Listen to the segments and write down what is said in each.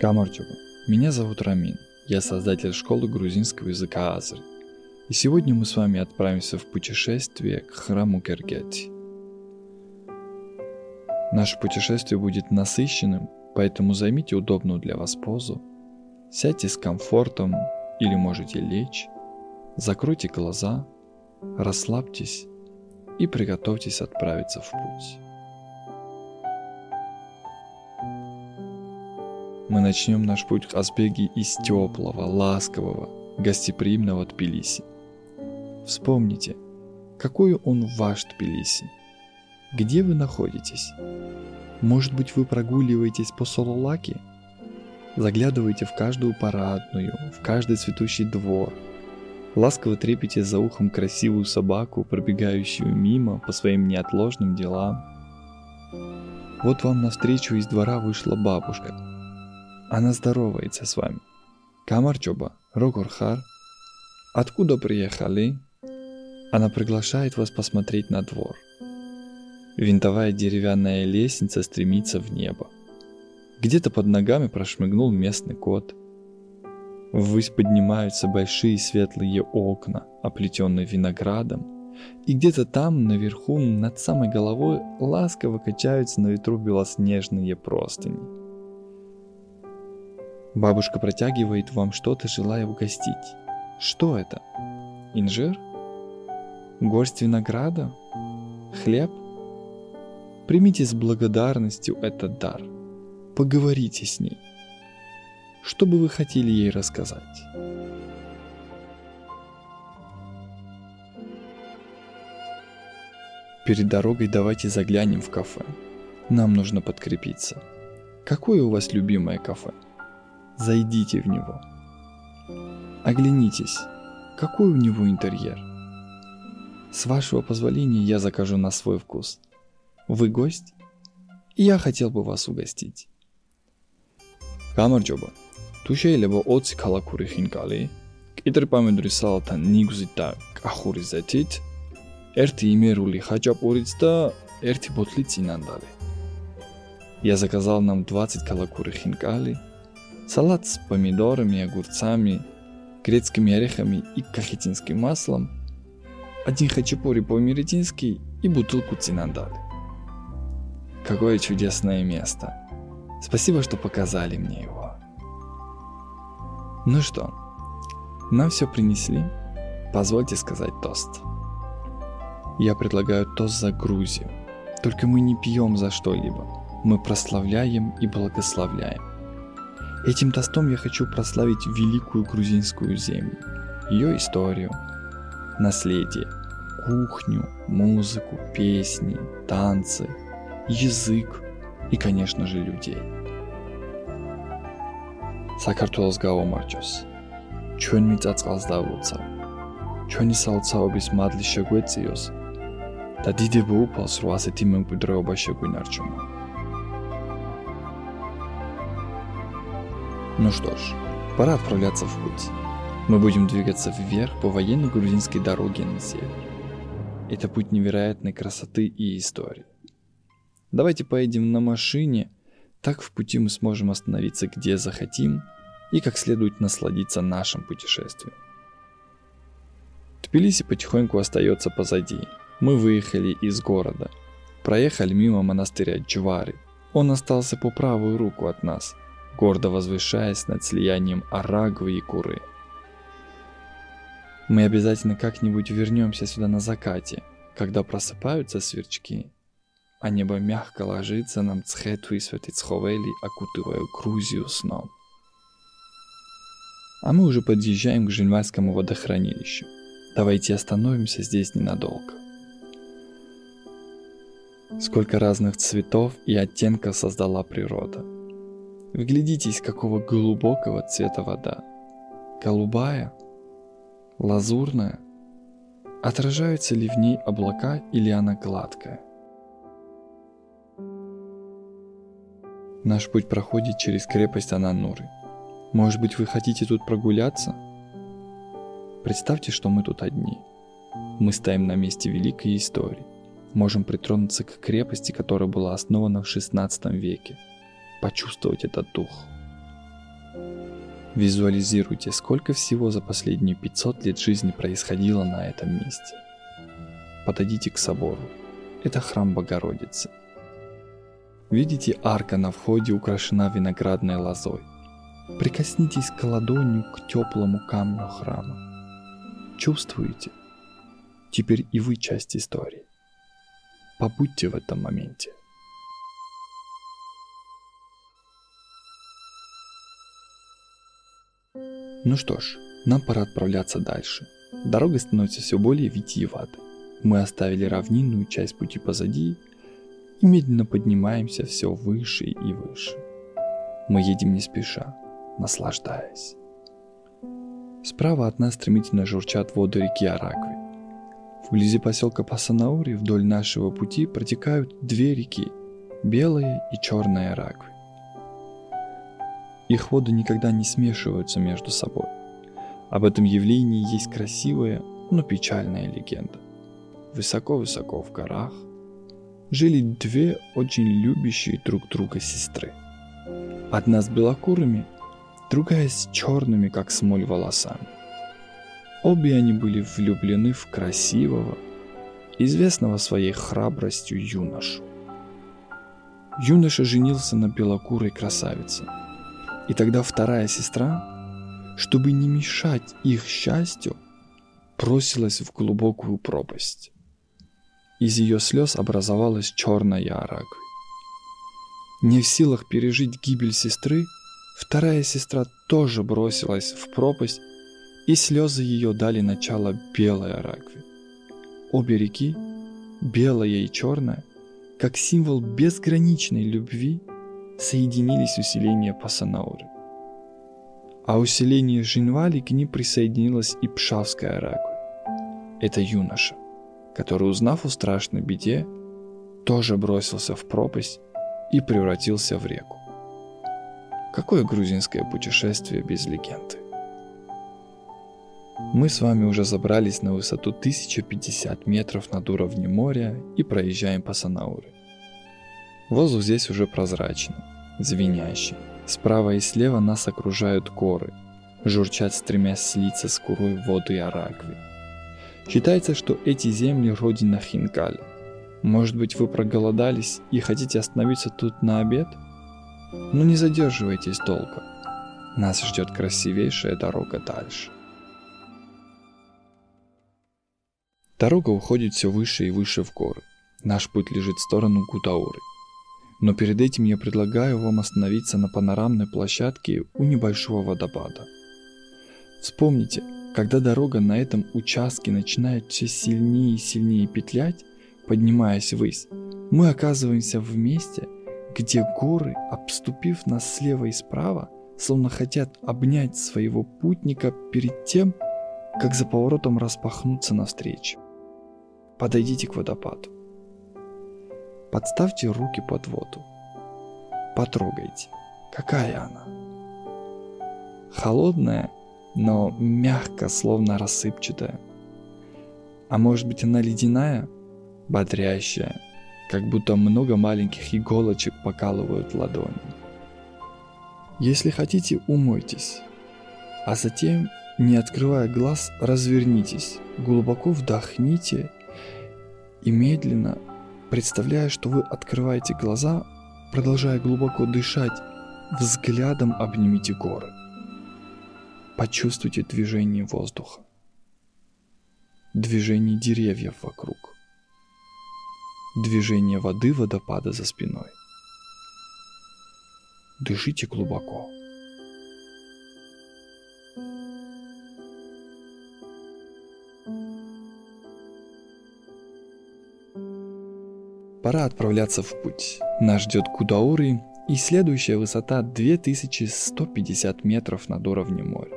Камарчуба. Меня зовут Рамин. Я создатель школы грузинского языка Азри. И сегодня мы с вами отправимся в путешествие к храму Кергети. Наше путешествие будет насыщенным, поэтому займите удобную для вас позу, сядьте с комфортом или можете лечь, закройте глаза, расслабьтесь и приготовьтесь отправиться в путь. Мы начнем наш путь к Азбеги из теплого, ласкового, гостеприимного Тбилиси. Вспомните, какой он ваш Тбилиси. Где вы находитесь? Может быть, вы прогуливаетесь по Сололаке? Заглядываете в каждую парадную, в каждый цветущий двор. Ласково трепите за ухом красивую собаку, пробегающую мимо по своим неотложным делам. Вот вам навстречу из двора вышла бабушка – она здоровается с вами. Камарчоба, Рогорхар. Откуда приехали? Она приглашает вас посмотреть на двор. Винтовая деревянная лестница стремится в небо. Где-то под ногами прошмыгнул местный кот. Ввысь поднимаются большие светлые окна, оплетенные виноградом, и где-то там, наверху, над самой головой, ласково качаются на ветру белоснежные простыни. Бабушка протягивает вам что-то, желая угостить. Что это? Инжир? Горсть винограда? Хлеб? Примите с благодарностью этот дар. Поговорите с ней. Что бы вы хотели ей рассказать? Перед дорогой давайте заглянем в кафе. Нам нужно подкрепиться. Какое у вас любимое кафе? Зайдите в него. Оглянитесь, какой у него интерьер. С вашего позволения я закажу на свой вкус. Вы гость? И я хотел бы вас угостить. გამარჯობა. თუ შეიძლება 20 ქალაქური ხინკალი, კიტრპამედური სალათან ნიგზით და კახური ზეთით, ერთი იმერული ხაჭაპურიც და ერთი ბოთლი წინანდალი. Я заказал нам 20 калакуры хинкали, Салат с помидорами, огурцами, грецкими орехами и кахетинским маслом, один хачапури по-меретински и бутылку цинандали. Какое чудесное место. Спасибо, что показали мне его. Ну что, нам все принесли? Позвольте сказать тост. Я предлагаю тост за Грузию. Только мы не пьем за что-либо. Мы прославляем и благословляем. Этим тостом я хочу прославить великую грузинскую землю, ее историю, наследие, кухню, музыку, песни, танцы, язык и, конечно же, людей. საქართველოს გავომარჯოს. ჩვენ მიწაწყალს დავუცა. ჩვენი საოცაობის მადლი შეგვეციოს და დიდებო უფალს რო ასეთი მემკვიდრეობა შეგვინარჩუნა. Ну что ж, пора отправляться в путь. Мы будем двигаться вверх по военной грузинской дороге на север. Это путь невероятной красоты и истории. Давайте поедем на машине, так в пути мы сможем остановиться где захотим и как следует насладиться нашим путешествием. Тбилиси потихоньку остается позади. Мы выехали из города, проехали мимо монастыря Джвари. Он остался по правую руку от нас – гордо возвышаясь над слиянием Арагвы и Куры. Мы обязательно как-нибудь вернемся сюда на закате, когда просыпаются сверчки, а небо мягко ложится на Мцхету и Святицховели, окутывая Грузию сном. А мы уже подъезжаем к Жильмальскому водохранилищу. Давайте остановимся здесь ненадолго. Сколько разных цветов и оттенков создала природа – Вглядитесь, какого глубокого цвета вода. Голубая, лазурная. Отражаются ли в ней облака или она гладкая? Наш путь проходит через крепость Анануры. Может быть, вы хотите тут прогуляться? Представьте, что мы тут одни. Мы стоим на месте великой истории. Можем притронуться к крепости, которая была основана в XVI веке – почувствовать этот дух. Визуализируйте, сколько всего за последние 500 лет жизни происходило на этом месте. Подойдите к собору. Это храм Богородицы. Видите, арка на входе украшена виноградной лозой. Прикоснитесь к ладонью к теплому камню храма. Чувствуете? Теперь и вы часть истории. Побудьте в этом моменте. Ну что ж, нам пора отправляться дальше. Дорога становится все более витиеватой. Мы оставили равнинную часть пути позади и медленно поднимаемся все выше и выше. Мы едем не спеша, наслаждаясь. Справа от нас стремительно журчат воды реки Аракви. Вблизи поселка Пасанаури вдоль нашего пути протекают две реки – Белая и Черная Аракви. Их воды никогда не смешиваются между собой. Об этом явлении есть красивая, но печальная легенда. Высоко-высоко в горах жили две очень любящие друг друга сестры. Одна с белокурыми, другая с черными, как смоль, волосами. Обе они были влюблены в красивого, известного своей храбростью юношу. Юноша женился на белокурой красавице – и тогда вторая сестра, чтобы не мешать их счастью, бросилась в глубокую пропасть. Из ее слез образовалась черная аракви. Не в силах пережить гибель сестры, вторая сестра тоже бросилась в пропасть, и слезы ее дали начало белой аракви. Обе реки, белая и черная, как символ безграничной любви – соединились усиления Пасанауры. А усиление Жинвали к ним присоединилась и Пшавская Арагва. Это юноша, который, узнав о страшной беде, тоже бросился в пропасть и превратился в реку. Какое грузинское путешествие без легенды? Мы с вами уже забрались на высоту 1050 метров над уровнем моря и проезжаем по Санауры. Воздух здесь уже прозрачный, звенящий. Справа и слева нас окружают горы, журчат стремясь слиться с курой воды Аракви. Считается, что эти земли родина Хинкали. Может быть, вы проголодались и хотите остановиться тут на обед? Но не задерживайтесь долго. Нас ждет красивейшая дорога дальше. Дорога уходит все выше и выше в горы. Наш путь лежит в сторону Гутауры – но перед этим я предлагаю вам остановиться на панорамной площадке у небольшого водопада. Вспомните, когда дорога на этом участке начинает все сильнее и сильнее петлять, поднимаясь ввысь, мы оказываемся в месте, где горы, обступив нас слева и справа, словно хотят обнять своего путника перед тем, как за поворотом распахнуться навстречу. Подойдите к водопаду. Подставьте руки под воду. Потрогайте, какая она. Холодная, но мягко, словно рассыпчатая. А может быть она ледяная, бодрящая, как будто много маленьких иголочек покалывают ладони. Если хотите, умойтесь, а затем, не открывая глаз, развернитесь, глубоко вдохните и медленно представляя, что вы открываете глаза, продолжая глубоко дышать, взглядом обнимите горы. Почувствуйте движение воздуха, движение деревьев вокруг, движение воды водопада за спиной. Дышите глубоко. Пора отправляться в путь. Нас ждет Кудаури и следующая высота 2150 метров над уровнем моря.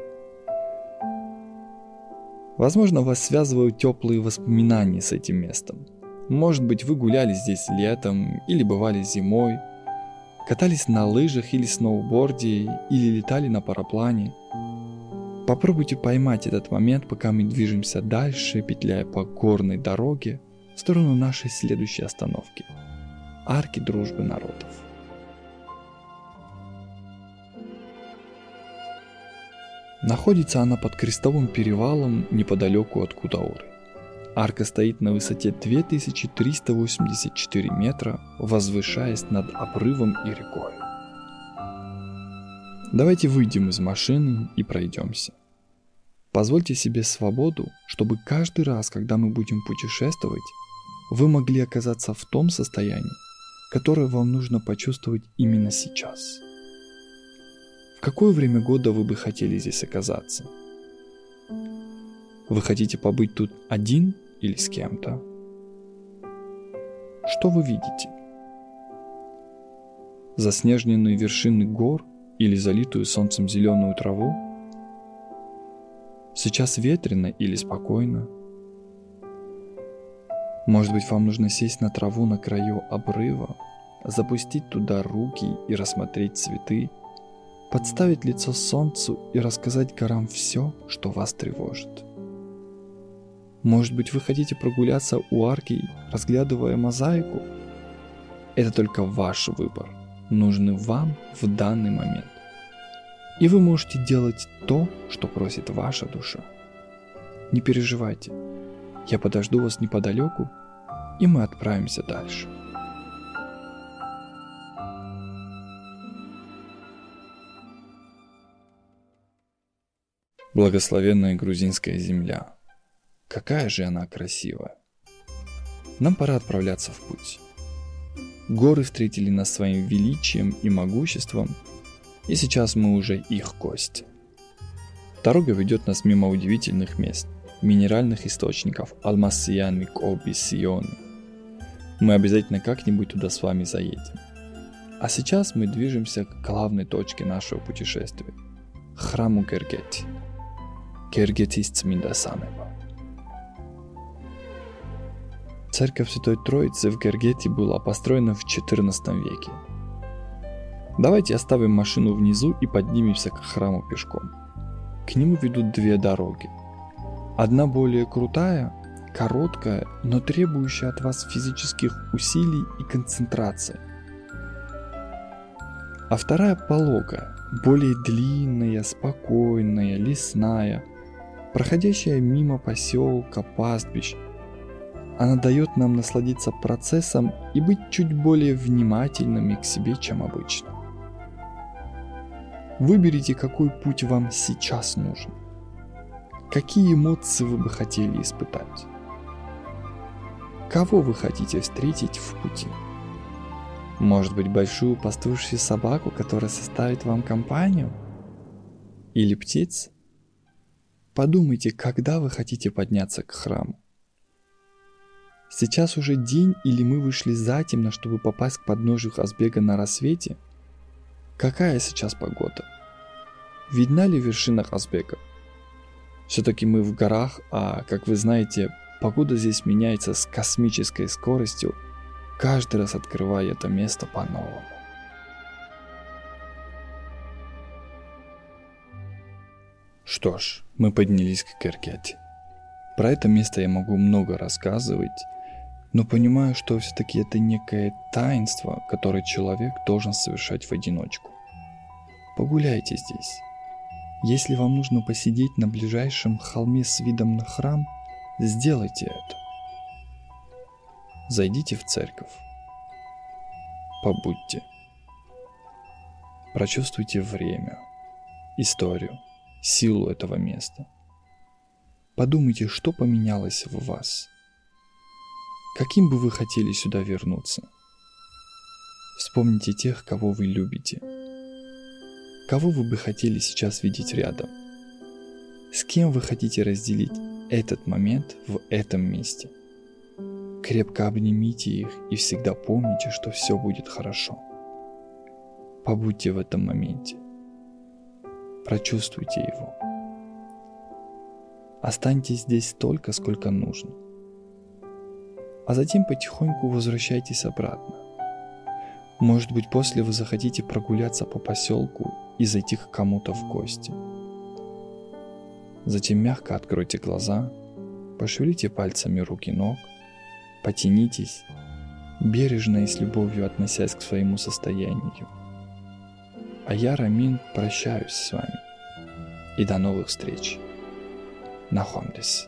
Возможно, вас связывают теплые воспоминания с этим местом. Может быть, вы гуляли здесь летом или бывали зимой, катались на лыжах или сноуборде, или летали на параплане. Попробуйте поймать этот момент, пока мы движемся дальше, петляя по горной дороге – в сторону нашей следующей остановки – арки дружбы народов. Находится она под крестовым перевалом неподалеку от Кутауры. Арка стоит на высоте 2384 метра, возвышаясь над обрывом и рекой. Давайте выйдем из машины и пройдемся. Позвольте себе свободу, чтобы каждый раз, когда мы будем путешествовать, вы могли оказаться в том состоянии, которое вам нужно почувствовать именно сейчас. В какое время года вы бы хотели здесь оказаться? Вы хотите побыть тут один или с кем-то? Что вы видите? Заснеженные вершины гор или залитую солнцем зеленую траву? Сейчас ветрено или спокойно? Может быть, вам нужно сесть на траву на краю обрыва, запустить туда руки и рассмотреть цветы, подставить лицо солнцу и рассказать горам все, что вас тревожит. Может быть, вы хотите прогуляться у арки, разглядывая мозаику? Это только ваш выбор, нужный вам в данный момент. И вы можете делать то, что просит ваша душа. Не переживайте, я подожду вас неподалеку, и мы отправимся дальше. Благословенная грузинская земля. Какая же она красивая. Нам пора отправляться в путь. Горы встретили нас своим величием и могуществом, и сейчас мы уже их гости. Дорога ведет нас мимо удивительных мест, минеральных источников Алмасиян Микоби Сионы. Мы обязательно как-нибудь туда с вами заедем. А сейчас мы движемся к главной точке нашего путешествия – храму Гергети. Гергетист Миндасанева. Церковь Святой Троицы в Гергете была построена в XIV веке. Давайте оставим машину внизу и поднимемся к храму пешком. К нему ведут две дороги – Одна более крутая, короткая, но требующая от вас физических усилий и концентрации. А вторая пологая, более длинная, спокойная, лесная, проходящая мимо поселка, пастбищ. Она дает нам насладиться процессом и быть чуть более внимательными к себе, чем обычно. Выберите, какой путь вам сейчас нужен – Какие эмоции вы бы хотели испытать? Кого вы хотите встретить в пути? Может быть, большую пастушью собаку, которая составит вам компанию? Или птиц? Подумайте, когда вы хотите подняться к храму. Сейчас уже день или мы вышли затемно, чтобы попасть к подножию Хазбега на рассвете? Какая сейчас погода? Видна ли вершина Хазбега? Все-таки мы в горах, а, как вы знаете, погода здесь меняется с космической скоростью, каждый раз открывая это место по-новому. Что ж, мы поднялись к Керкете. Про это место я могу много рассказывать, но понимаю, что все-таки это некое таинство, которое человек должен совершать в одиночку. Погуляйте здесь. Если вам нужно посидеть на ближайшем холме с видом на храм, сделайте это. Зайдите в церковь. Побудьте. Прочувствуйте время, историю, силу этого места. Подумайте, что поменялось в вас. Каким бы вы хотели сюда вернуться? Вспомните тех, кого вы любите – Кого вы бы хотели сейчас видеть рядом? С кем вы хотите разделить этот момент в этом месте? Крепко обнимите их и всегда помните, что все будет хорошо. Побудьте в этом моменте. Прочувствуйте его. Останьтесь здесь столько, сколько нужно. А затем потихоньку возвращайтесь обратно. Может быть, после вы захотите прогуляться по поселку и зайти к кому-то в гости. Затем мягко откройте глаза, пошевелите пальцами руки ног, потянитесь, бережно и с любовью относясь к своему состоянию. А я, Рамин, прощаюсь с вами. и до новых встреч. Нахомдесь.